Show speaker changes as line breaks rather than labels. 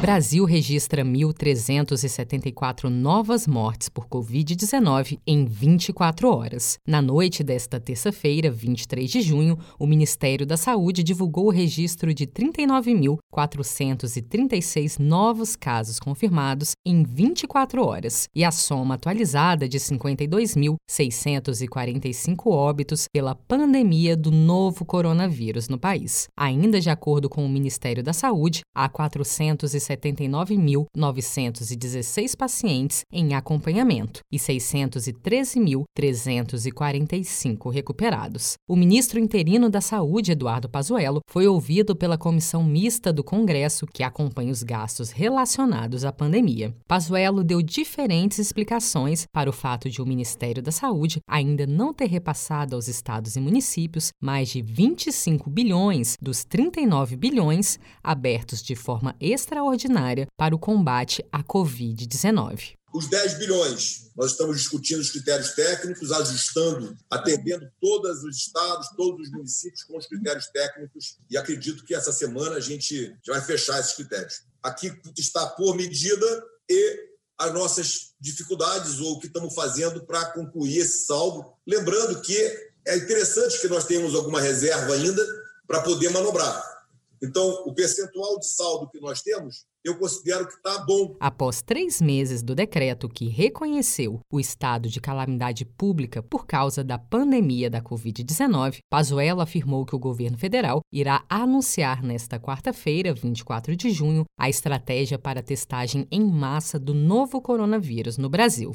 Brasil registra 1.374 novas mortes por Covid-19 em 24 horas. Na noite desta terça-feira, 23 de junho, o Ministério da Saúde divulgou o registro de 39.436 novos casos confirmados em 24 horas e a soma atualizada de 52.645 óbitos pela pandemia do novo coronavírus no país. Ainda de acordo com o Ministério da Saúde, há 400 279.916 pacientes em acompanhamento e 613.345 recuperados. O ministro interino da Saúde, Eduardo Pazuello, foi ouvido pela comissão mista do Congresso que acompanha os gastos relacionados à pandemia. Pazuello deu diferentes explicações para o fato de o Ministério da Saúde ainda não ter repassado aos estados e municípios mais de 25 bilhões dos 39 bilhões abertos de forma extraordinária extraordinária para o combate à Covid-19.
Os 10 bilhões, nós estamos discutindo os critérios técnicos, ajustando, atendendo todos os estados, todos os municípios com os critérios técnicos, e acredito que essa semana a gente vai fechar esses critérios. Aqui está por medida e as nossas dificuldades ou o que estamos fazendo para concluir esse saldo. Lembrando que é interessante que nós tenhamos alguma reserva ainda para poder manobrar. Então, o percentual de saldo que nós temos eu considero que está bom.
Após três meses do decreto que reconheceu o estado de calamidade pública por causa da pandemia da Covid-19, Pazuello afirmou que o governo federal irá anunciar nesta quarta-feira, 24 de junho, a estratégia para testagem em massa do novo coronavírus no Brasil.